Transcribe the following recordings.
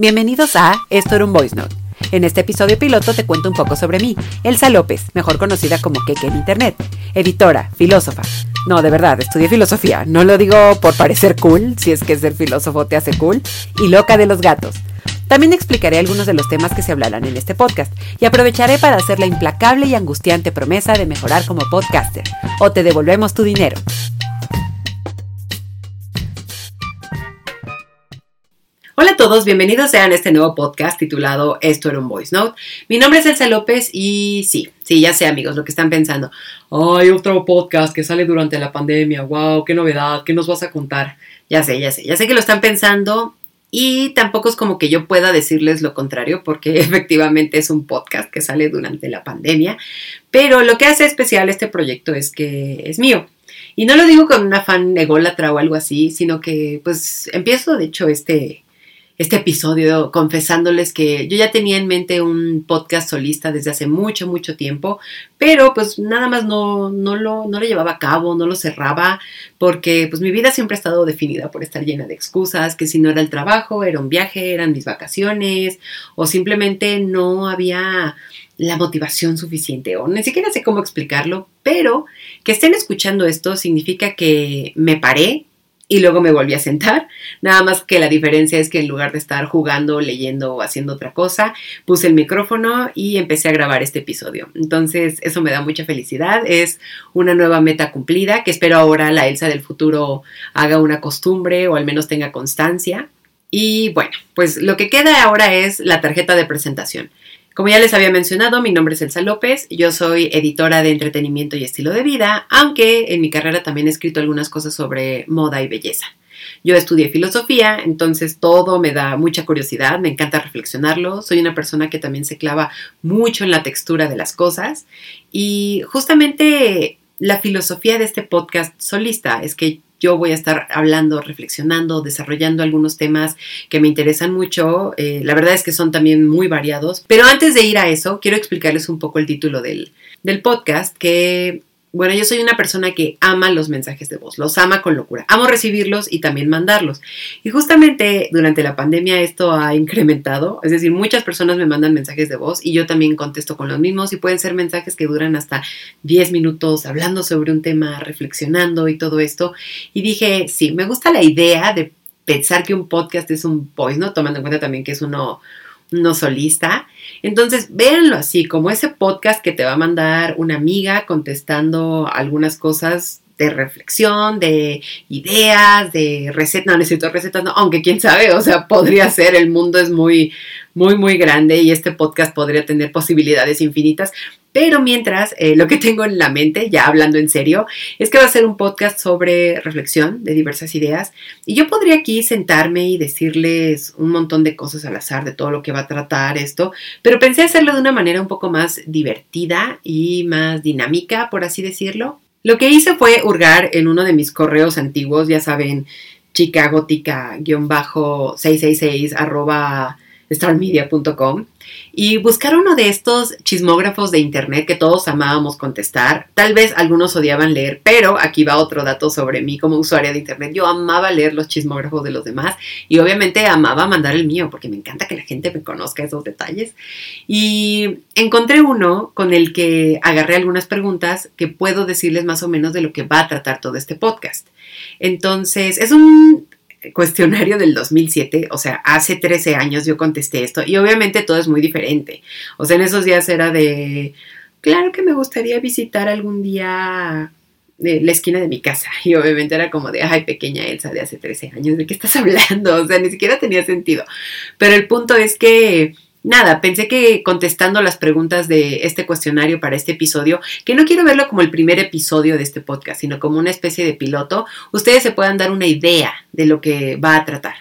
Bienvenidos a Esto era un Voice Note. En este episodio piloto te cuento un poco sobre mí, Elsa López, mejor conocida como Keke en Internet, editora, filósofa. No, de verdad, estudié filosofía, no lo digo por parecer cool, si es que ser filósofo te hace cool, y loca de los gatos. También explicaré algunos de los temas que se hablarán en este podcast y aprovecharé para hacer la implacable y angustiante promesa de mejorar como podcaster, o te devolvemos tu dinero. Hola a todos, bienvenidos sean a este nuevo podcast titulado Esto era un voice note. Mi nombre es Elsa López y sí, sí, ya sé amigos lo que están pensando. Hay otro podcast que sale durante la pandemia, wow, qué novedad, ¿qué nos vas a contar? Ya sé, ya sé, ya sé que lo están pensando y tampoco es como que yo pueda decirles lo contrario porque efectivamente es un podcast que sale durante la pandemia, pero lo que hace especial este proyecto es que es mío. Y no lo digo con un afán ególatra o algo así, sino que pues empiezo de hecho este este episodio confesándoles que yo ya tenía en mente un podcast solista desde hace mucho, mucho tiempo, pero pues nada más no, no, lo, no lo llevaba a cabo, no lo cerraba, porque pues mi vida siempre ha estado definida por estar llena de excusas, que si no era el trabajo, era un viaje, eran mis vacaciones, o simplemente no había la motivación suficiente, o ni siquiera sé cómo explicarlo, pero que estén escuchando esto significa que me paré, y luego me volví a sentar. Nada más que la diferencia es que en lugar de estar jugando, leyendo o haciendo otra cosa, puse el micrófono y empecé a grabar este episodio. Entonces, eso me da mucha felicidad. Es una nueva meta cumplida que espero ahora la Elsa del futuro haga una costumbre o al menos tenga constancia. Y bueno, pues lo que queda ahora es la tarjeta de presentación. Como ya les había mencionado, mi nombre es Elsa López, yo soy editora de entretenimiento y estilo de vida, aunque en mi carrera también he escrito algunas cosas sobre moda y belleza. Yo estudié filosofía, entonces todo me da mucha curiosidad, me encanta reflexionarlo, soy una persona que también se clava mucho en la textura de las cosas y justamente la filosofía de este podcast solista es que yo voy a estar hablando, reflexionando, desarrollando algunos temas que me interesan mucho. Eh, la verdad es que son también muy variados. Pero antes de ir a eso, quiero explicarles un poco el título del, del podcast, que bueno, yo soy una persona que ama los mensajes de voz, los ama con locura. Amo recibirlos y también mandarlos. Y justamente durante la pandemia esto ha incrementado, es decir, muchas personas me mandan mensajes de voz y yo también contesto con los mismos y pueden ser mensajes que duran hasta 10 minutos hablando sobre un tema, reflexionando y todo esto. Y dije, sí, me gusta la idea de pensar que un podcast es un voice, ¿no? Tomando en cuenta también que es uno no solista. Entonces, véanlo así, como ese podcast que te va a mandar una amiga contestando algunas cosas de reflexión, de ideas, de recetas, no necesito recetas, no, aunque quién sabe, o sea, podría ser, el mundo es muy, muy, muy grande y este podcast podría tener posibilidades infinitas, pero mientras, eh, lo que tengo en la mente, ya hablando en serio, es que va a ser un podcast sobre reflexión de diversas ideas. Y yo podría aquí sentarme y decirles un montón de cosas al azar de todo lo que va a tratar esto, pero pensé hacerlo de una manera un poco más divertida y más dinámica, por así decirlo. Lo que hice fue hurgar en uno de mis correos antiguos, ya saben, chica gótica-666 arroba starmedia.com y buscar uno de estos chismógrafos de internet que todos amábamos contestar. Tal vez algunos odiaban leer, pero aquí va otro dato sobre mí como usuaria de internet. Yo amaba leer los chismógrafos de los demás y obviamente amaba mandar el mío porque me encanta que la gente me conozca esos detalles. Y encontré uno con el que agarré algunas preguntas que puedo decirles más o menos de lo que va a tratar todo este podcast. Entonces, es un cuestionario del 2007, o sea, hace 13 años yo contesté esto y obviamente todo es muy diferente. O sea, en esos días era de, claro que me gustaría visitar algún día eh, la esquina de mi casa y obviamente era como de, ay, pequeña Elsa de hace 13 años, ¿de qué estás hablando? O sea, ni siquiera tenía sentido. Pero el punto es que nada, pensé que contestando las preguntas de este cuestionario para este episodio, que no quiero verlo como el primer episodio de este podcast, sino como una especie de piloto, ustedes se puedan dar una idea de lo que va a tratar.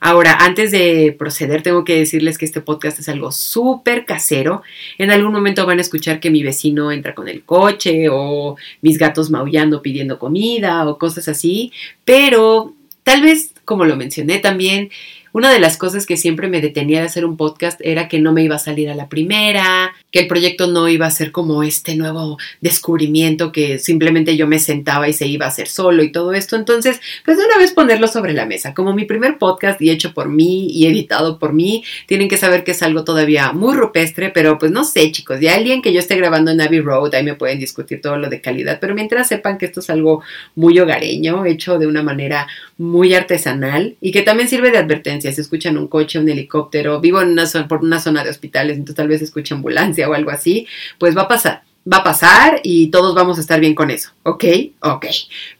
Ahora, antes de proceder, tengo que decirles que este podcast es algo súper casero. En algún momento van a escuchar que mi vecino entra con el coche o mis gatos maullando pidiendo comida o cosas así, pero tal vez, como lo mencioné también, una de las cosas que siempre me detenía de hacer un podcast era que no me iba a salir a la primera, que el proyecto no iba a ser como este nuevo descubrimiento que simplemente yo me sentaba y se iba a hacer solo y todo esto. Entonces, pues de una vez ponerlo sobre la mesa. Como mi primer podcast y hecho por mí y editado por mí, tienen que saber que es algo todavía muy rupestre, pero pues no sé, chicos, ya alguien que yo esté grabando en Abbey Road, ahí me pueden discutir todo lo de calidad, pero mientras sepan que esto es algo muy hogareño, hecho de una manera muy artesanal y que también sirve de advertencia. Si escuchan un coche, un helicóptero, vivo en una zona, por una zona de hospitales, entonces tal vez escuche ambulancia o algo así, pues va a pasar. Va a pasar y todos vamos a estar bien con eso. ¿Ok? Ok.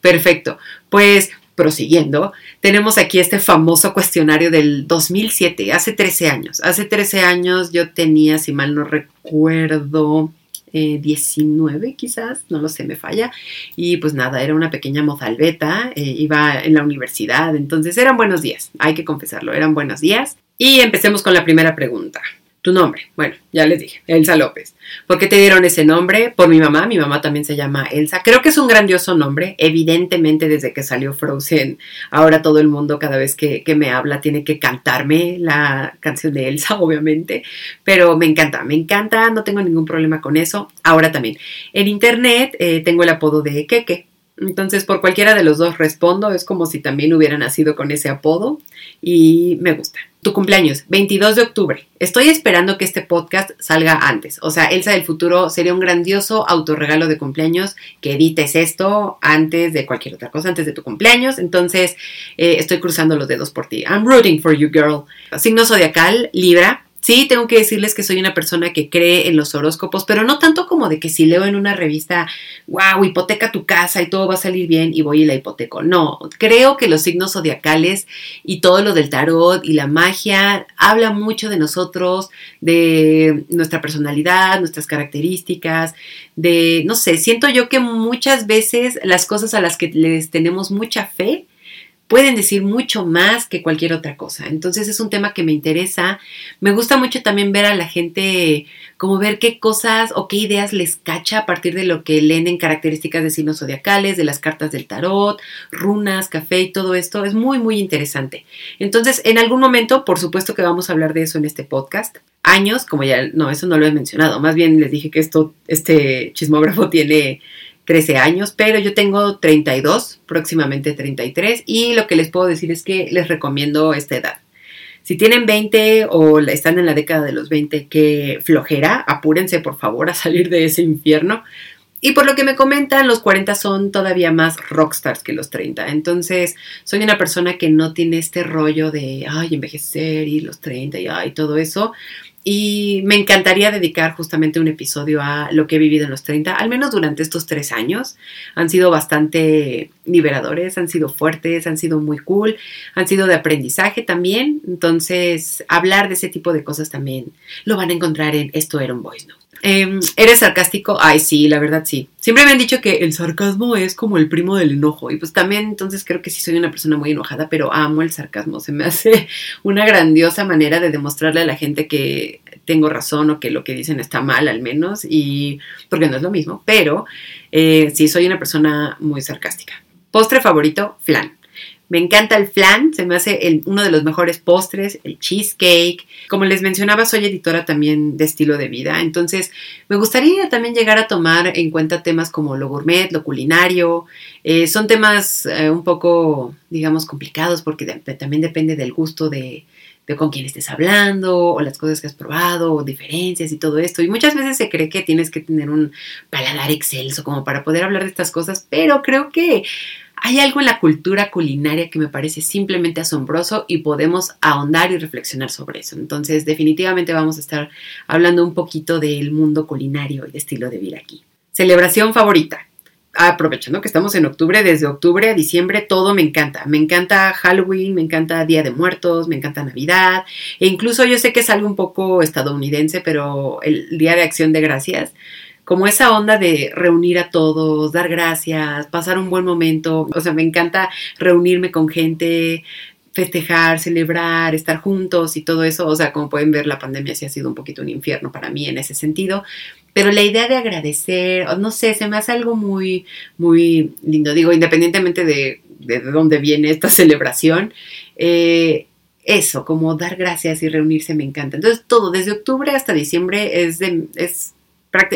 Perfecto. Pues prosiguiendo, tenemos aquí este famoso cuestionario del 2007, hace 13 años. Hace 13 años yo tenía, si mal no recuerdo, 19 eh, quizás, no lo sé, me falla. Y pues nada, era una pequeña mozalbeta, eh, iba en la universidad, entonces eran buenos días, hay que confesarlo, eran buenos días. Y empecemos con la primera pregunta. Tu nombre, bueno, ya les dije, Elsa López. ¿Por qué te dieron ese nombre? Por mi mamá, mi mamá también se llama Elsa. Creo que es un grandioso nombre, evidentemente desde que salió Frozen, ahora todo el mundo cada vez que, me habla tiene que cantarme la canción de Elsa, obviamente, pero me encanta, me encanta, no tengo ningún problema con eso. Ahora también, en internet eh, tengo el apodo de Keke, entonces, por cualquiera de los dos respondo, es como si también hubiera nacido con ese apodo y me gusta. Tu cumpleaños, 22 de octubre. Estoy esperando que este podcast salga antes. O sea, Elsa del futuro sería un grandioso autorregalo de cumpleaños que edites esto antes de cualquier otra cosa, antes de tu cumpleaños. Entonces, eh, estoy cruzando los dedos por ti. I'm rooting for you, girl. Signo zodiacal, Libra. Sí, tengo que decirles que soy una persona que cree en los horóscopos, pero no tanto como de que si leo en una revista, wow, hipoteca tu casa y todo va a salir bien y voy y la hipoteco. No, creo que los signos zodiacales y todo lo del tarot y la magia habla mucho de nosotros, de nuestra personalidad, nuestras características, de, no sé, siento yo que muchas veces las cosas a las que les tenemos mucha fe, pueden decir mucho más que cualquier otra cosa. Entonces es un tema que me interesa. Me gusta mucho también ver a la gente, como ver qué cosas o qué ideas les cacha a partir de lo que leen en características de signos zodiacales, de las cartas del tarot, runas, café y todo esto. Es muy, muy interesante. Entonces, en algún momento, por supuesto que vamos a hablar de eso en este podcast. Años, como ya, no, eso no lo he mencionado. Más bien les dije que esto, este chismógrafo tiene 13 años, pero yo tengo 32, próximamente 33, y lo que les puedo decir es que les recomiendo esta edad. Si tienen 20 o están en la década de los 20, que flojera, apúrense por favor a salir de ese infierno. Y por lo que me comentan, los 40 son todavía más rockstars que los 30. Entonces, soy una persona que no tiene este rollo de, ay, envejecer y los 30 y ay, todo eso. Y me encantaría dedicar justamente un episodio a lo que he vivido en los 30, al menos durante estos tres años. Han sido bastante liberadores, han sido fuertes, han sido muy cool, han sido de aprendizaje también. Entonces, hablar de ese tipo de cosas también lo van a encontrar en Esto era un voice note. Em, ¿Eres sarcástico? Ay, sí, la verdad sí. Siempre me han dicho que el sarcasmo es como el primo del enojo. Y pues también entonces creo que sí soy una persona muy enojada, pero amo el sarcasmo. Se me hace una grandiosa manera de demostrarle a la gente que tengo razón o que lo que dicen está mal al menos. Y porque no es lo mismo, pero eh, sí soy una persona muy sarcástica. Postre favorito, flan. Me encanta el flan, se me hace uno de los mejores postres, el cheesecake. Como les mencionaba, soy editora también de estilo de vida, entonces me gustaría también llegar a tomar en cuenta temas como lo gourmet, lo culinario. Eh, son temas eh, un poco, digamos, complicados porque también depende del gusto de, de con quién estés hablando, o las cosas que has probado, o diferencias y todo esto. Y muchas veces se cree que tienes que tener un paladar excelso como para poder hablar de estas cosas, pero creo que hay algo en la cultura culinaria que me parece simplemente asombroso y podemos ahondar y reflexionar sobre eso. Entonces, definitivamente vamos a estar hablando un poquito del mundo culinario y de estilo de vida aquí. Celebración favorita. Aprovechando que estamos en octubre, desde octubre a diciembre todo me encanta. Me encanta Halloween, me encanta Día de Muertos, me encanta Navidad. E incluso yo sé que es algo un poco estadounidense, pero el Día de Acción de Gracias como esa onda de reunir a todos, dar gracias, pasar un buen momento. O sea, me encanta reunirme con gente, festejar, celebrar, estar juntos y todo eso. O sea, como pueden ver, la pandemia sí ha sido un poquito un infierno para mí en ese sentido. Pero la idea de agradecer, no sé, se me hace algo muy, muy lindo. Digo, independientemente de, de dónde viene esta celebración, eh, eso, como dar gracias y reunirse me encanta. Entonces todo, desde octubre hasta diciembre es de, es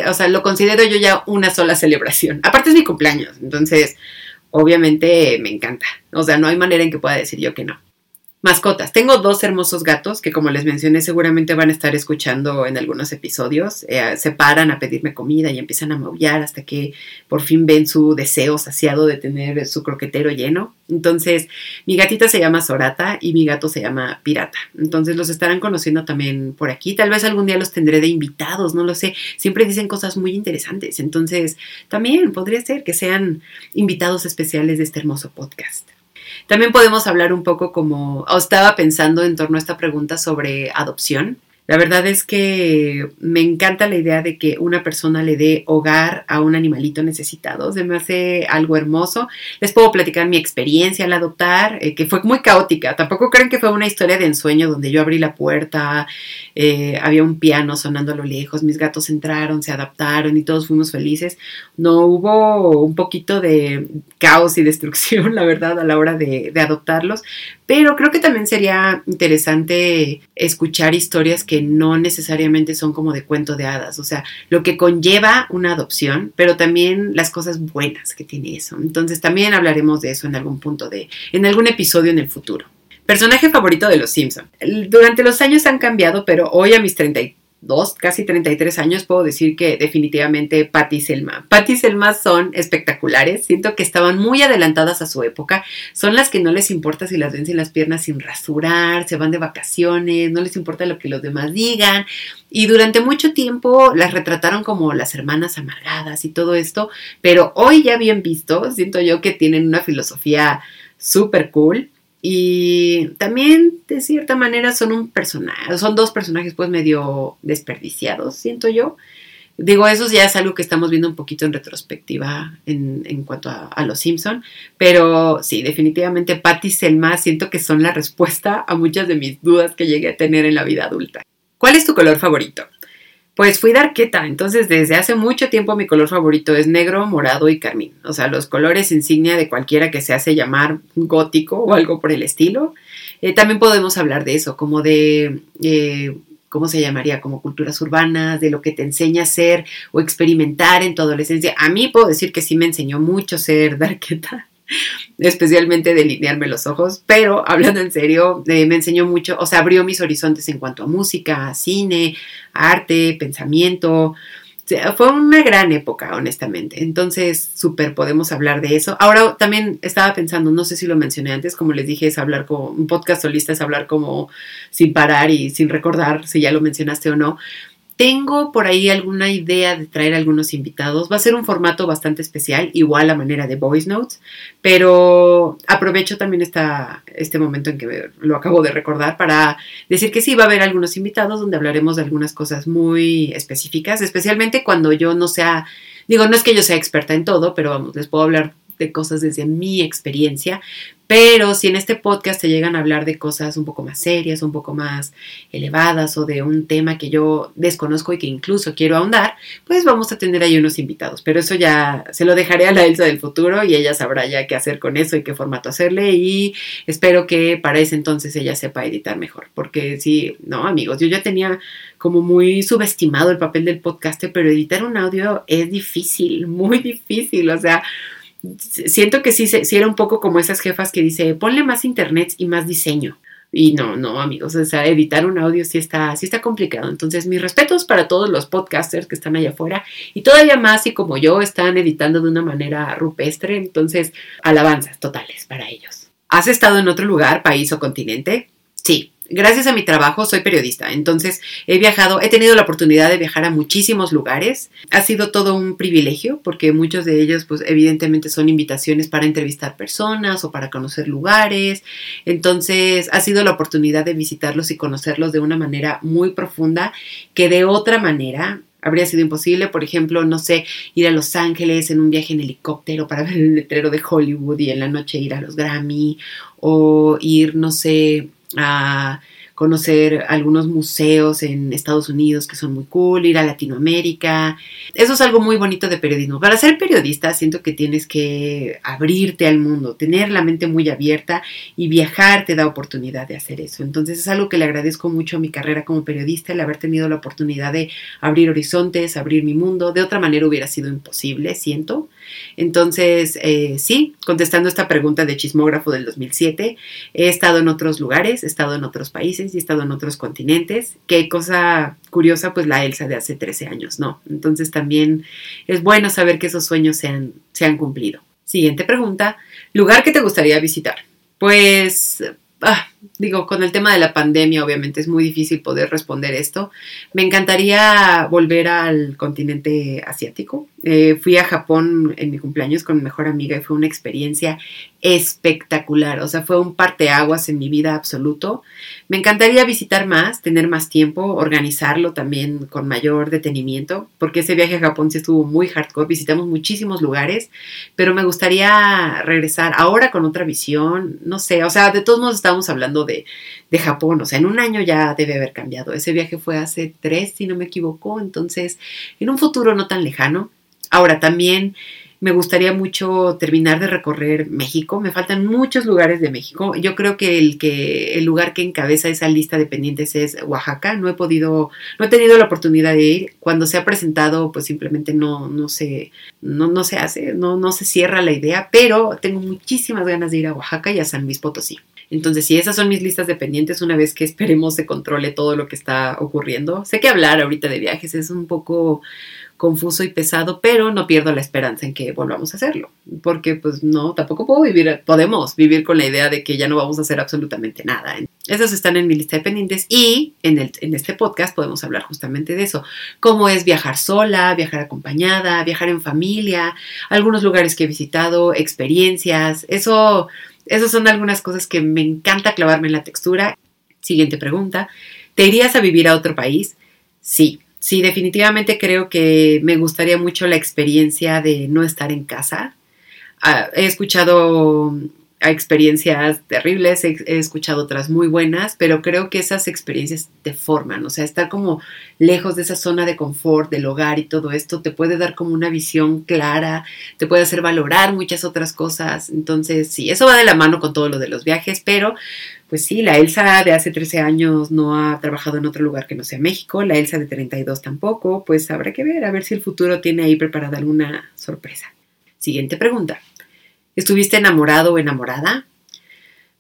o sea, lo considero yo ya una sola celebración. Aparte es mi cumpleaños, entonces obviamente me encanta. O sea, no hay manera en que pueda decir yo que no. Mascotas. Tengo dos hermosos gatos que como les mencioné seguramente van a estar escuchando en algunos episodios. Eh, se paran a pedirme comida y empiezan a maullar hasta que por fin ven su deseo saciado de tener su croquetero lleno. Entonces mi gatita se llama Sorata y mi gato se llama Pirata. Entonces los estarán conociendo también por aquí. Tal vez algún día los tendré de invitados, no lo sé. Siempre dicen cosas muy interesantes. Entonces también podría ser que sean invitados especiales de este hermoso podcast. También podemos hablar un poco como, estaba pensando en torno a esta pregunta sobre adopción. La verdad es que me encanta la idea de que una persona le dé hogar a un animalito necesitado. Se me hace algo hermoso. Les puedo platicar mi experiencia al adoptar, eh, que fue muy caótica. Tampoco creen que fue una historia de ensueño donde yo abrí la puerta, eh, había un piano sonando a lo lejos, mis gatos entraron, se adaptaron y todos fuimos felices. No hubo un poquito de caos y destrucción, la verdad, a la hora de, de adoptarlos. Pero creo que también sería interesante escuchar historias que no necesariamente son como de cuento de hadas, o sea, lo que conlleva una adopción, pero también las cosas buenas que tiene eso. Entonces también hablaremos de eso en algún punto de, en algún episodio en el futuro. Personaje favorito de los Simpson. Durante los años han cambiado, pero hoy a mis 33 dos, casi 33 años, puedo decir que definitivamente Patty y Selma. Patty y Selma son espectaculares, siento que estaban muy adelantadas a su época, son las que no les importa si las ven sin las piernas sin rasurar, se van de vacaciones, no les importa lo que los demás digan, y durante mucho tiempo las retrataron como las hermanas amargadas y todo esto, pero hoy ya bien visto, siento yo que tienen una filosofía súper cool y también, de cierta manera, son un personaje, son dos personajes pues medio desperdiciados, siento yo. Digo, eso ya es algo que estamos viendo un poquito en retrospectiva en, en cuanto a, los Simpson, pero sí, definitivamente Patty y Selma siento que son la respuesta a muchas de mis dudas que llegué a tener en la vida adulta. ¿Cuál es tu color favorito? Pues fui darqueta, entonces desde hace mucho tiempo mi color favorito es negro, morado y carmín. O sea, los colores insignia de cualquiera que se hace llamar gótico o algo por el estilo. Eh, también podemos hablar de eso, como de, eh, ¿cómo se llamaría? Como culturas urbanas, de lo que te enseña a ser o experimentar en tu adolescencia. A mí puedo decir que sí me enseñó mucho ser darqueta especialmente delinearme los ojos, pero hablando en serio, eh, me enseñó mucho, o sea, abrió mis horizontes en cuanto a música, cine, arte, pensamiento. fue una gran época, honestamente. Entonces, súper podemos hablar de eso. Ahora también estaba pensando, no sé si lo mencioné antes, como les dije, es hablar como un podcast solista, es hablar como sin parar y sin recordar si ya lo mencionaste o no. Tengo por ahí alguna idea de traer algunos invitados. Va a ser un formato bastante especial, igual a manera de voice notes, pero aprovecho también esta, este momento en que lo acabo de recordar para decir que sí, va a haber algunos invitados donde hablaremos de algunas cosas muy específicas, especialmente cuando yo no sea, digo, no es que yo sea experta en todo, pero vamos, les puedo hablar de cosas desde mi experiencia, pero si en este podcast te llegan a hablar de cosas un poco más serias, un poco más elevadas o de un tema que yo desconozco y que incluso quiero ahondar, pues vamos a tener ahí unos invitados. Pero eso ya se lo dejaré a la Elsa del futuro y ella sabrá ya qué hacer con eso y qué formato hacerle y espero que para ese entonces ella sepa editar mejor. Porque sí, no amigos, yo ya tenía como muy subestimado el papel del podcaster, pero editar un audio es difícil, muy difícil. O sea, siento que sí, sí era un poco como esas jefas que dice, ponle más internet y más diseño. Y no, no, amigos, o sea, editar un audio sí está, sí está complicado. Entonces, mis respetos para todos los podcasters que están allá afuera y todavía más y como yo están editando de una manera rupestre. Entonces, alabanzas totales para ellos. ¿Has estado en otro lugar, país o continente? Sí, gracias a mi trabajo soy periodista, entonces he viajado, he tenido la oportunidad de viajar a muchísimos lugares. Ha sido todo un privilegio porque muchos de ellos pues evidentemente son invitaciones para entrevistar personas o para conocer lugares. Entonces ha sido la oportunidad de visitarlos y conocerlos de una manera muy profunda que de otra manera habría sido imposible, por ejemplo, no sé, ir a Los Ángeles en un viaje en helicóptero para ver el letrero de Hollywood y en la noche ir a los Grammy o ir, no sé, a conocer algunos museos en Estados Unidos que son muy cool, ir a Latinoamérica. Eso es algo muy bonito de periodismo. Para ser periodista siento que tienes que abrirte al mundo, tener la mente muy abierta y viajar te da oportunidad de hacer eso. Entonces es algo que le agradezco mucho a mi carrera como periodista, el haber tenido la oportunidad de abrir horizontes, abrir mi mundo. De otra manera hubiera sido imposible, siento. Entonces, eh, sí, contestando esta pregunta de chismógrafo del 2007, he estado en otros lugares, he estado en otros países y he estado en otros continentes. Qué cosa curiosa, pues la Elsa de hace 13 años, ¿no? Entonces también es bueno saber que esos sueños se han, cumplido. Siguiente pregunta, ¿lugar que te gustaría visitar? Pues ah, digo, con el tema de la pandemia obviamente es muy difícil poder responder esto. Me encantaría volver al continente asiático. Eh, fui a Japón en mi cumpleaños con mi mejor amiga y fue una experiencia espectacular. O sea, fue un parteaguas en mi vida absoluto. Me encantaría visitar más, tener más tiempo, organizarlo también con mayor detenimiento, porque ese viaje a Japón sí estuvo muy hardcore. Visitamos muchísimos lugares, pero me gustaría regresar ahora con otra visión. No sé, o sea, de todos modos estamos hablando de, de Japón. O sea, en un año ya debe haber cambiado. Ese viaje fue hace tres, si no me equivoco. Entonces, en un futuro no tan lejano Ahora también me gustaría mucho terminar de recorrer México. Me faltan muchos lugares de México. Yo creo que el que el lugar que encabeza esa lista de pendientes es Oaxaca. No he podido, no he tenido la oportunidad de ir. Cuando se ha presentado, pues simplemente no, no se, no, no se hace, no, no se cierra la idea. Pero tengo muchísimas ganas de ir a Oaxaca y a San Luis Potosí. Entonces, si esas son mis listas de pendientes, una vez que esperemos se controle todo lo que está ocurriendo. Sé que hablar ahorita de viajes es un poco confuso y pesado, pero no pierdo la esperanza en que volvamos a hacerlo, porque pues no, tampoco puedo vivir, podemos vivir con la idea de que ya no vamos a hacer absolutamente nada. Esas están en mi lista de pendientes y en, el, en este podcast podemos hablar justamente de eso, cómo es viajar sola, viajar acompañada, viajar en familia, algunos lugares que he visitado, experiencias, eso, eso son algunas cosas que me encanta clavarme en la textura. Siguiente pregunta, ¿te irías a vivir a otro país? Sí, sí, definitivamente creo que me gustaría mucho la experiencia de no estar en casa. Ah, he escuchado experiencias terribles, he, escuchado otras muy buenas, pero creo que esas experiencias te forman, o sea, estar como lejos de esa zona de confort, del hogar y todo esto, te puede dar como una visión clara, te puede hacer valorar muchas otras cosas, entonces sí, eso va de la mano con todo lo de los viajes, pero pues sí, la Elsa de hace 13 años no ha trabajado en otro lugar que no sea México, la Elsa de 32 tampoco, pues habrá que ver, a ver si el futuro tiene ahí preparada alguna sorpresa. Siguiente pregunta. ¿Estuviste enamorado o enamorada?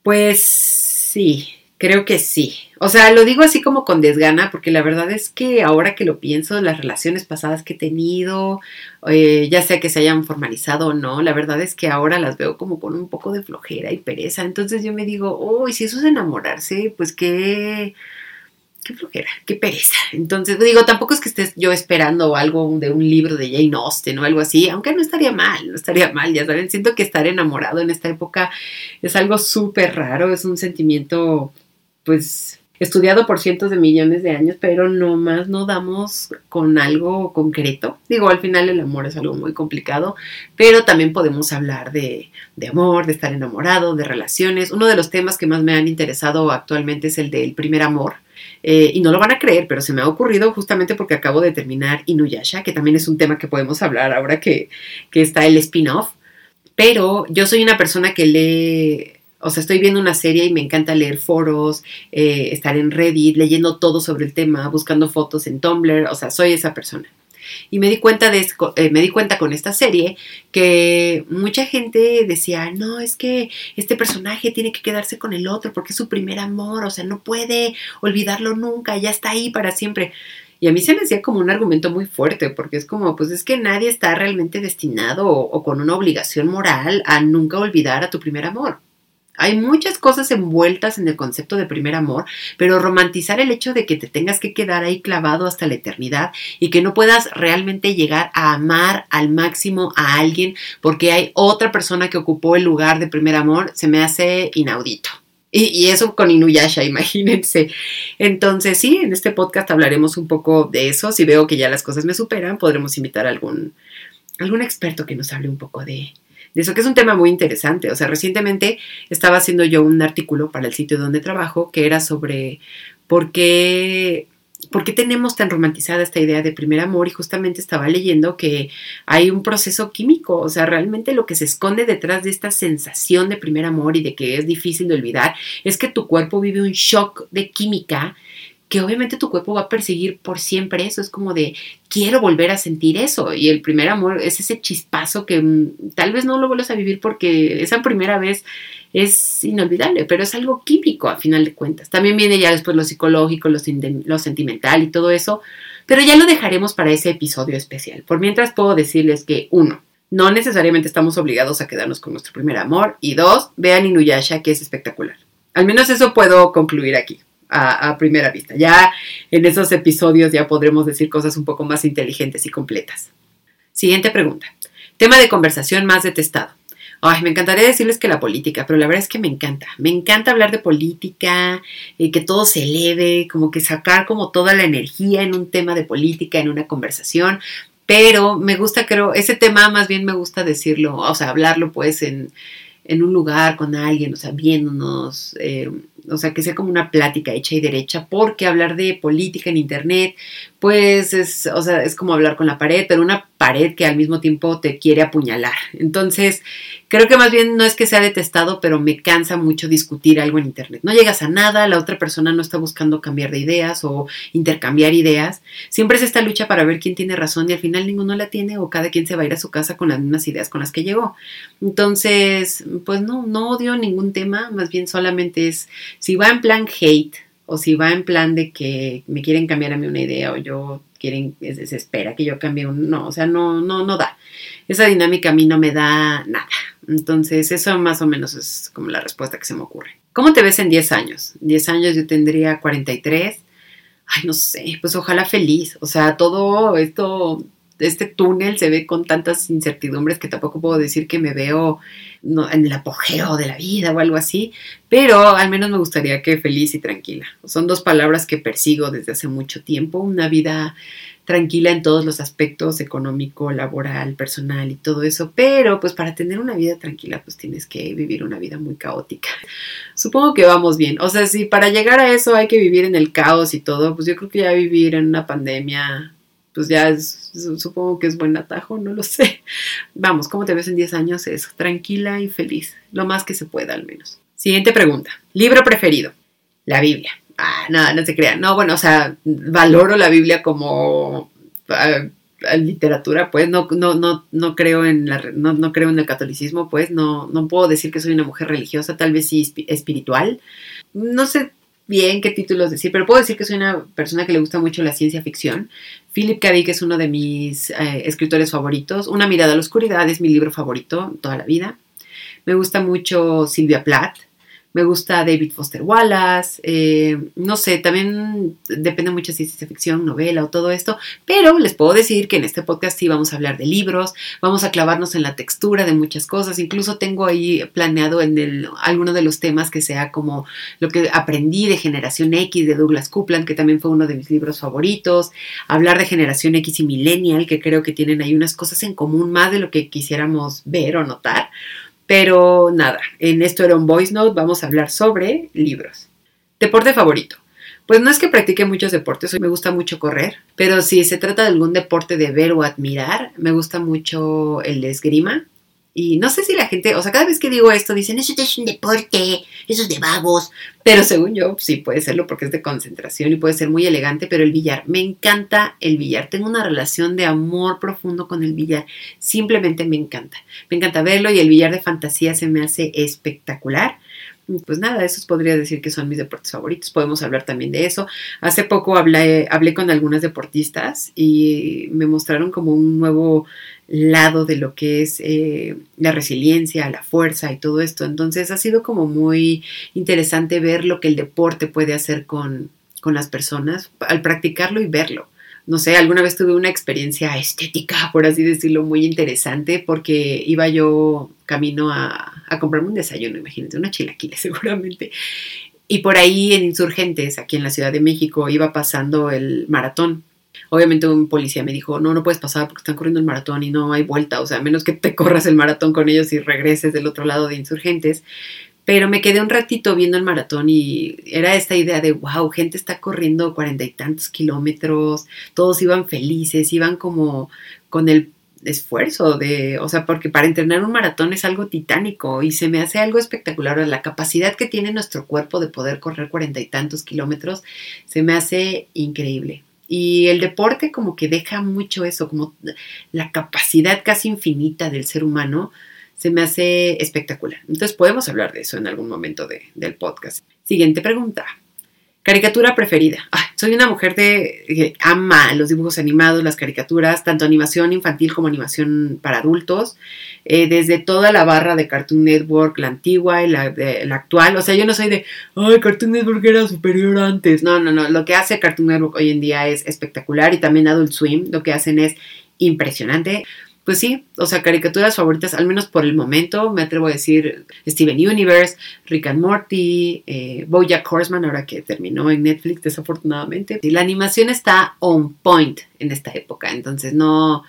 Pues sí, creo que sí. O sea, lo digo así como con desgana, porque la verdad es que ahora que lo pienso, las relaciones pasadas que he tenido, eh, ya sea que se hayan formalizado o no, la verdad es que ahora las veo como con un poco de flojera y pereza. Entonces yo me digo, uy, si eso es enamorarse, pues qué qué flojera, qué pereza. Entonces, digo, tampoco es que estés yo esperando algo de un libro de Jane Austen o algo así, aunque no estaría mal, no estaría mal, ya saben, siento que estar enamorado en esta época es algo súper raro, es un sentimiento, pues, estudiado por cientos de millones de años, pero no más no damos con algo concreto. Digo, al final el amor es algo muy complicado, pero también podemos hablar de, de amor, de estar enamorado, de relaciones. Uno de los temas que más me han interesado actualmente es el del primer amor eh, y no lo van a creer, pero se me ha ocurrido justamente porque acabo de terminar Inuyasha, que también es un tema que podemos hablar ahora que, está el spin-off. Pero yo soy una persona que lee o sea, estoy viendo una serie y me encanta leer foros, eh, estar en Reddit, leyendo todo sobre el tema, buscando fotos en Tumblr, o sea, soy esa persona. Y me di cuenta de eh, me di cuenta con esta serie que mucha gente decía, no, es que este personaje tiene que quedarse con el otro porque es su primer amor, o sea, no puede olvidarlo nunca, ya está ahí para siempre. Y a mí se me hacía como un argumento muy fuerte, porque es como, pues es que nadie está realmente destinado o con una obligación moral a nunca olvidar a tu primer amor. Hay muchas cosas envueltas en el concepto de primer amor, pero romantizar el hecho de que te tengas que quedar ahí clavado hasta la eternidad y que no puedas realmente llegar a amar al máximo a alguien porque hay otra persona que ocupó el lugar de primer amor, se me hace inaudito. Y, eso con Inuyasha, imagínense. Entonces, sí, en este podcast hablaremos un poco de eso. Si veo que ya las cosas me superan, podremos invitar a algún, algún experto que nos hable un poco de, de eso, que es un tema muy interesante. O sea, recientemente estaba haciendo yo un artículo para el sitio donde trabajo que era sobre ¿Por qué, ¿Por qué tenemos tan romantizada esta idea de primer amor? Y justamente estaba leyendo que hay un proceso químico, o sea, realmente lo que se esconde detrás de esta sensación de primer amor y de que es difícil de olvidar es que tu cuerpo vive un shock de química que obviamente tu cuerpo va a perseguir por siempre eso. Es como de, quiero volver a sentir eso. Y el primer amor es ese chispazo que mm, tal vez no lo vuelvas a vivir porque esa primera vez es inolvidable, pero es algo químico a final de cuentas. También viene ya después lo psicológico, lo, lo sentimental y todo eso, pero ya lo dejaremos para ese episodio especial. Por mientras puedo decirles que uno, no necesariamente estamos obligados a quedarnos con nuestro primer amor y dos, vean Inuyasha que es espectacular. Al menos eso puedo concluir aquí a, primera vista. Ya en esos episodios ya podremos decir cosas un poco más inteligentes y completas. Siguiente pregunta. Tema de conversación más detestado. Ay, me encantaría decirles que la política, pero la verdad es que me encanta. Me encanta hablar de política, eh, que todo se eleve, como que sacar como toda la energía en un tema de política, en una conversación. Pero me gusta, creo, ese tema más bien me gusta decirlo, o sea, hablarlo pues en, en un lugar con alguien, o sea, viéndonos, eh, o sea, que sea como una plática hecha y derecha, porque hablar de política en Internet, pues es, o sea, es como hablar con la pared, pero una pared que al mismo tiempo te quiere apuñalar. Entonces, creo que más bien no es que sea detestado, pero me cansa mucho discutir algo en Internet. No llegas a nada, la otra persona no está buscando cambiar de ideas o intercambiar ideas. Siempre es esta lucha para ver quién tiene razón y al final ninguno la tiene o cada quien se va a ir a su casa con las mismas ideas con las que llegó. Entonces, pues no, no odio ningún tema, más bien solamente es si va en plan hate o si va en plan de que me quieren cambiar a mí una idea o yo quieren, se espera que yo cambie un, no, o sea, no, no, no da. Esa dinámica a mí no me da nada. Entonces, eso más o menos es como la respuesta que se me ocurre. ¿Cómo te ves en 10 años? 10 años yo tendría 43. Ay, no sé, pues ojalá feliz. O sea, todo esto este túnel se ve con tantas incertidumbres que tampoco puedo decir que me veo en el apogeo de la vida o algo así, pero al menos me gustaría que feliz y tranquila. Son dos palabras que persigo desde hace mucho tiempo, una vida tranquila en todos los aspectos, económico, laboral, personal y todo eso, pero pues para tener una vida tranquila pues tienes que vivir una vida muy caótica. Supongo que vamos bien, o sea, si para llegar a eso hay que vivir en el caos y todo, pues yo creo que ya vivir en una pandemia pues ya supongo que es buen atajo, no lo sé. Vamos, ¿cómo te ves en 10 años? Eso, tranquila y feliz, lo más que se pueda al menos. Siguiente pregunta, libro preferido, la Biblia. Ah, no, no se crean, no, bueno, o sea, valoro la Biblia como ah, literatura, pues no, no, no, no creo en la, no, no, creo en el catolicismo, pues no, no puedo decir que soy una mujer religiosa, tal vez sí espiritual. No sé bien qué títulos decir, pero puedo decir que soy una persona que le gusta mucho la ciencia ficción. Philip K. Dick es uno de mis eh, escritores favoritos. Una mirada a la oscuridad es mi libro favorito toda la vida. Me gusta mucho Silvia Plath me gusta David Foster Wallace, eh, no sé, también depende mucho si es ciencia ficción, novela o todo esto, pero les puedo decir que en este podcast sí vamos a hablar de libros, vamos a clavarnos en la textura de muchas cosas, incluso tengo ahí planeado en el, alguno de los temas que sea como lo que aprendí de Generación X de Douglas Coupland, que también fue uno de mis libros favoritos, hablar de Generación X y Millennial, que creo que tienen ahí unas cosas en común más de lo que quisiéramos ver o notar. Pero nada, en esto era un voice note, vamos a hablar sobre libros. Deporte favorito. Pues no es que practique muchos deportes, me gusta mucho correr, pero si se trata de algún deporte de ver o admirar, me gusta mucho el esgrima. Y no sé si la gente, o sea, cada vez que digo esto dicen, eso es un deporte, eso es de vagos. Pero según yo, sí puede serlo porque es de concentración y puede ser muy elegante, pero el billar, me encanta el billar. Tengo una relación de amor profundo con el billar. Simplemente me encanta. Me encanta verlo y el billar de fantasía se me hace espectacular pues nada, esos podría decir que son mis deportes favoritos. Podemos hablar también de eso. Hace poco hablé, hablé con algunas deportistas y me mostraron como un nuevo lado de lo que es eh, la resiliencia, la fuerza y todo esto. Entonces ha sido como muy interesante ver lo que el deporte puede hacer con, con las personas al practicarlo y verlo no sé, alguna vez tuve una experiencia estética, por así decirlo, muy interesante, porque iba yo camino a, a comprarme un desayuno, imagínate, una chilaquila seguramente. Y por ahí en Insurgentes, aquí en la Ciudad de México, iba pasando el maratón. Obviamente un policía me dijo, no, no puedes pasar porque están corriendo el maratón y no hay vuelta, o sea, a menos que te corras el maratón con ellos y regreses del otro lado de Insurgentes. Pero me quedé un ratito viendo el maratón y era esta idea de, wow, gente está corriendo cuarenta y tantos kilómetros, todos iban felices, iban como con el esfuerzo de, o sea, porque para entrenar un maratón es algo titánico y se me hace algo espectacular. La capacidad que tiene nuestro cuerpo de poder correr cuarenta y tantos kilómetros se me hace increíble. Y el deporte como que deja mucho eso, como la capacidad casi infinita del ser humano, se me hace espectacular. Entonces podemos hablar de eso en algún momento del podcast. Siguiente pregunta. Caricatura preferida. soy una mujer de, que ama los dibujos animados, las caricaturas, tanto animación infantil como animación para adultos, eh, desde toda la barra de Cartoon Network, la antigua y la, la, actual. O sea, yo no soy de, ay, Cartoon Network era superior antes. No, no, no. Lo que hace Cartoon Network hoy en día es espectacular y también Adult Swim lo que hacen es impresionante pues sí, o sea, caricaturas favoritas, al menos por el momento, me atrevo a decir Steven Universe, Rick and Morty, eh, Bojack Horseman, ahora que terminó en Netflix, desafortunadamente. Y la animación está on point en esta época, entonces no,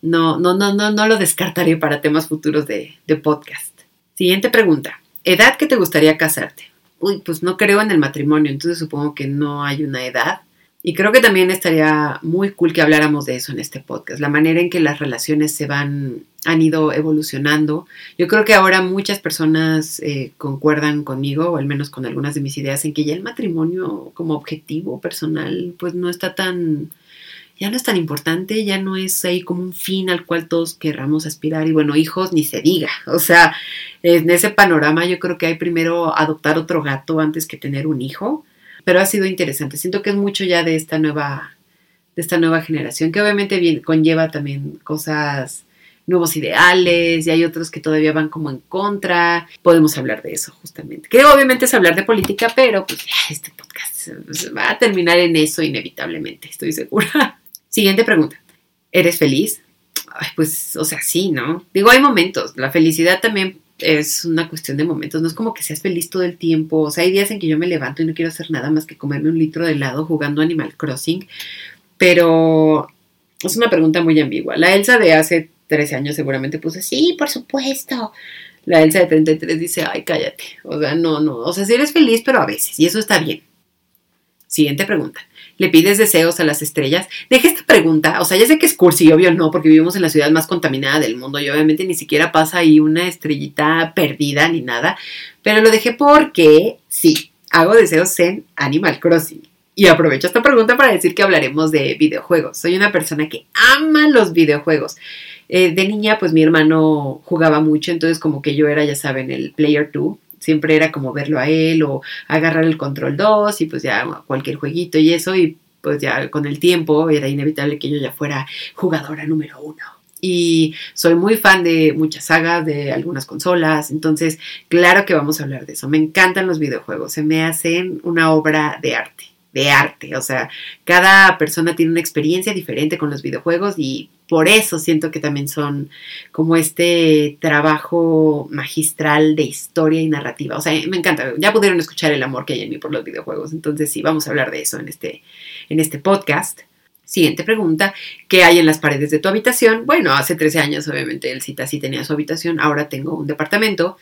no, no, no, no, no lo descartaré para temas futuros de, de podcast. Siguiente pregunta. ¿Edad que te gustaría casarte? Uy, pues no creo en el matrimonio, entonces supongo que no hay una edad. Y creo que también estaría muy cool que habláramos de eso en este podcast, la manera en que las relaciones se van, han ido evolucionando. Yo creo que ahora muchas personas eh, concuerdan conmigo, o al menos con algunas de mis ideas, en que ya el matrimonio como objetivo personal, pues no está tan, ya no es tan importante, ya no es ahí como un fin al cual todos querramos aspirar. Y bueno, hijos ni se diga. O sea, en ese panorama yo creo que hay primero adoptar otro gato antes que tener un hijo pero ha sido interesante. Siento que es mucho ya de esta nueva, de esta nueva generación, que obviamente conlleva también cosas, nuevos ideales, y hay otros que todavía van como en contra. Podemos hablar de eso justamente. Que obviamente es hablar de política, pero pues este podcast va a terminar en eso inevitablemente, estoy segura. Siguiente pregunta. ¿Eres feliz? Pues, o sea, sí, ¿no? Digo, hay momentos. La felicidad también es una cuestión de momentos, no es como que seas feliz todo el tiempo, o sea, hay días en que yo me levanto y no quiero hacer nada más que comerme un litro de helado jugando Animal Crossing, pero es una pregunta muy ambigua. La Elsa de hace 13 años seguramente puse, sí, por supuesto. La Elsa de 33 dice, ay, cállate, o sea, no, no, o sea, si eres feliz, pero a veces, y eso está bien. Siguiente pregunta le pides deseos a las estrellas? Deje esta pregunta, o sea, ya sé que es cursi, obvio no, porque vivimos en la ciudad más contaminada del mundo y obviamente ni siquiera pasa ahí una estrellita perdida ni nada, pero lo dejé porque sí, hago deseos en Animal Crossing. Y aprovecho esta pregunta para decir que hablaremos de videojuegos. Soy una persona que ama los videojuegos. Eh, de niña, pues mi hermano jugaba mucho, entonces como que yo era, ya saben, el Player 2 siempre era como verlo a él o agarrar el control 2 y pues ya cualquier jueguito y eso y pues ya con el tiempo era inevitable que yo ya fuera jugadora número uno. Y soy muy fan de muchas sagas, de algunas consolas, entonces claro que vamos a hablar de eso. Me encantan los videojuegos, se me hacen una obra de arte, de arte. O sea, cada persona tiene una experiencia diferente con los videojuegos y por eso siento que también son como este trabajo magistral de historia y narrativa. O sea, me encanta. Ya pudieron escuchar el amor que hay en mí por los videojuegos. Entonces sí, vamos a hablar de eso en este, en este podcast. Siguiente pregunta, ¿qué hay en las paredes de tu habitación? Bueno, hace 13 años obviamente el cita sí tenía su habitación, ahora tengo un departamento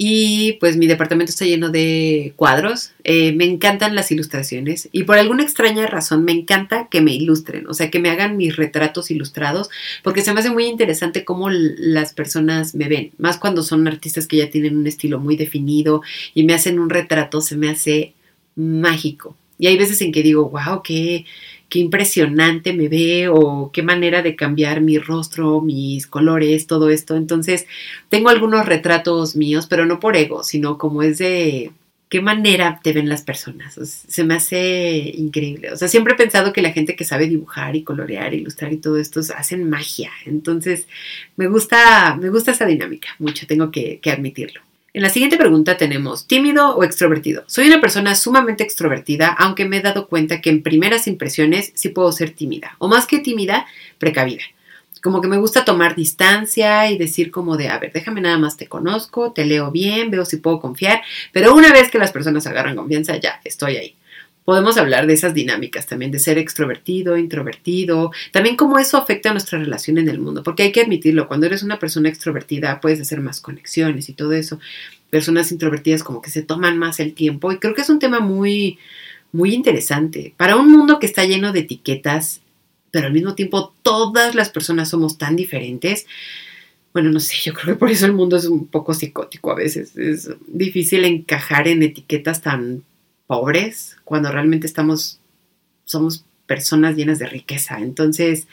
y pues mi departamento está lleno de cuadros. Eh, me encantan las ilustraciones y por alguna extraña razón me encanta que me ilustren, o sea, que me hagan mis retratos ilustrados, porque se me hace muy interesante cómo las personas me ven, más cuando son artistas que ya tienen un estilo muy definido y me hacen un retrato, se me hace mágico. Y hay veces en que digo, wow, qué, qué impresionante me ve o qué manera de cambiar mi rostro, mis colores, todo esto. Entonces, tengo algunos retratos míos, pero no por ego, sino como es de qué manera te ven las personas. se me hace increíble. O sea, siempre he pensado que la gente que sabe dibujar y colorear, ilustrar y todo esto hacen magia. Entonces, me gusta, me gusta esa dinámica mucho, tengo que admitirlo. En la siguiente pregunta tenemos, ¿tímido o extrovertido? Soy una persona sumamente extrovertida, aunque me he dado cuenta que en primeras impresiones sí puedo ser tímida, o más que tímida, precavida. Como que me gusta tomar distancia y decir como de, a ver, déjame nada más te conozco, te leo bien, veo si puedo confiar, pero una vez que las personas agarran confianza, ya, estoy ahí podemos hablar de esas dinámicas también, de ser extrovertido, introvertido, también cómo eso afecta a nuestra relación en el mundo, porque hay que admitirlo, cuando eres una persona extrovertida puedes hacer más conexiones y todo eso, personas introvertidas como que se toman más el tiempo y creo que es un tema muy, muy interesante. Para un mundo que está lleno de etiquetas, pero al mismo tiempo todas las personas somos tan diferentes, bueno, no sé, yo creo que por eso el mundo es un poco psicótico a veces. Es difícil encajar en etiquetas tan pobres cuando realmente estamos, somos personas llenas de riqueza. Entonces,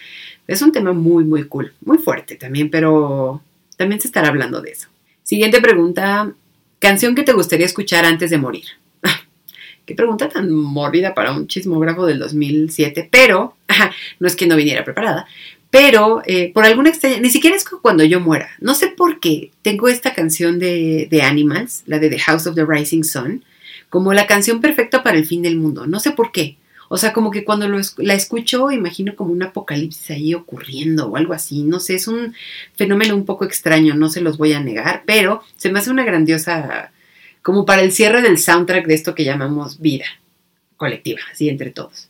es un tema muy, muy cool, muy fuerte también, pero también se estará hablando de eso. Siguiente pregunta, canción que te gustaría escuchar antes de morir. Qué pregunta tan mórbida para un chismógrafo del 2007, pero no es que no viniera preparada, pero eh, por alguna extraña, ni siquiera es cuando yo muera, no sé por qué tengo esta canción de, de Animals, la de The House of the Rising Sun, como la canción perfecta para el fin del mundo, no sé por qué. O sea, como que cuando la escucho, imagino como un apocalipsis ahí ocurriendo o algo así. No sé, es un fenómeno un poco extraño, no se los voy a negar, pero se me hace una grandiosa, como para el cierre del soundtrack de esto que llamamos vida colectiva, así entre todos.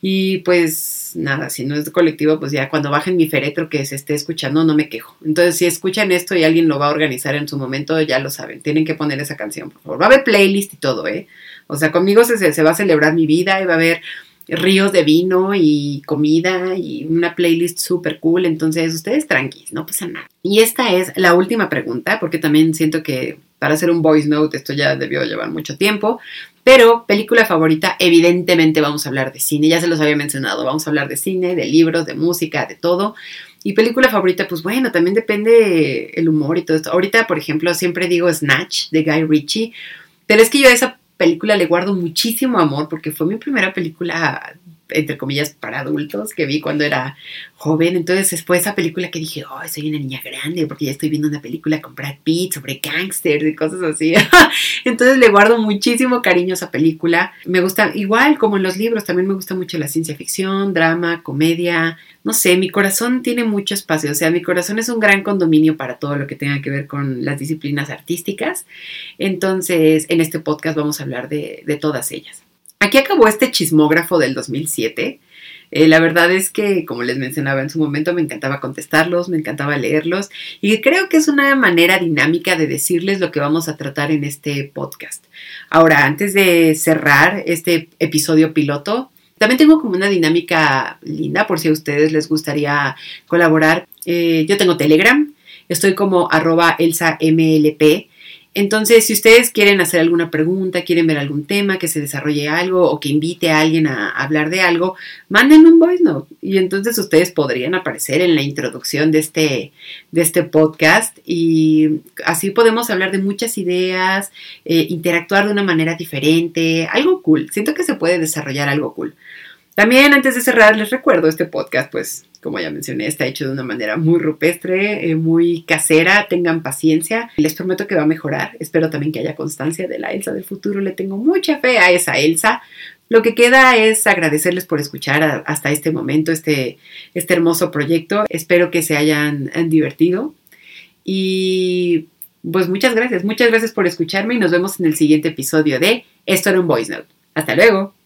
Y pues nada, si no es colectivo, pues ya cuando bajen mi féretro que se esté escuchando, no me quejo. Entonces, si escuchan esto y alguien lo va a organizar en su momento, ya lo saben, tienen que poner esa canción, por favor. Va a haber playlist y todo, ¿eh? O sea, conmigo se, se va a celebrar mi vida y va a haber ríos de vino y comida y una playlist súper cool. Entonces, ustedes tranquilos, no pasa nada. Y esta es la última pregunta, porque también siento que para hacer un voice note esto ya debió llevar mucho tiempo. Pero película favorita, evidentemente vamos a hablar de cine, ya se los había mencionado, vamos a hablar de cine, de libros, de música, de todo. Y película favorita, pues bueno, también depende el humor y todo esto. Ahorita, por ejemplo, siempre digo Snatch de Guy Ritchie, pero es que yo a esa película le guardo muchísimo amor porque fue mi primera película entre comillas, para adultos que vi cuando era joven. Entonces, fue esa película que dije, oh, soy una niña grande porque ya estoy viendo una película con Brad Pitt sobre gangsters y cosas así. Entonces, le guardo muchísimo cariño a esa película. Me gusta, igual como en los libros, también me gusta mucho la ciencia ficción, drama, comedia. No sé, mi corazón tiene mucho espacio. O sea, mi corazón es un gran condominio para todo lo que tenga que ver con las disciplinas artísticas. Entonces, en este podcast vamos a hablar de, de todas ellas. Aquí acabó este chismógrafo del 2007. Eh, la verdad es que, como les mencionaba en su momento, me encantaba contestarlos, me encantaba leerlos y creo que es una manera dinámica de decirles lo que vamos a tratar en este podcast. Ahora, antes de cerrar este episodio piloto, también tengo como una dinámica linda por si a ustedes les gustaría colaborar. Eh, yo tengo Telegram, estoy como arroba elsamlp entonces, si ustedes quieren hacer alguna pregunta, quieren ver algún tema, que se desarrolle algo o que invite a alguien a hablar de algo, manden un voice note y entonces ustedes podrían aparecer en la introducción de este, de este podcast y así podemos hablar de muchas ideas, eh, interactuar de una manera diferente, algo cool. Siento que se puede desarrollar algo cool. También antes de cerrar, les recuerdo este podcast, pues como ya mencioné, está hecho de una manera muy rupestre, eh, muy casera, tengan paciencia, les prometo que va a mejorar, espero también que haya constancia de la Elsa del futuro, le tengo mucha fe a esa Elsa. Lo que queda es agradecerles por escuchar hasta este momento este, este hermoso proyecto, espero que se hayan divertido. Y pues muchas gracias, muchas gracias por escucharme y nos vemos en el siguiente episodio de Esto era un Voice Note. Hasta luego.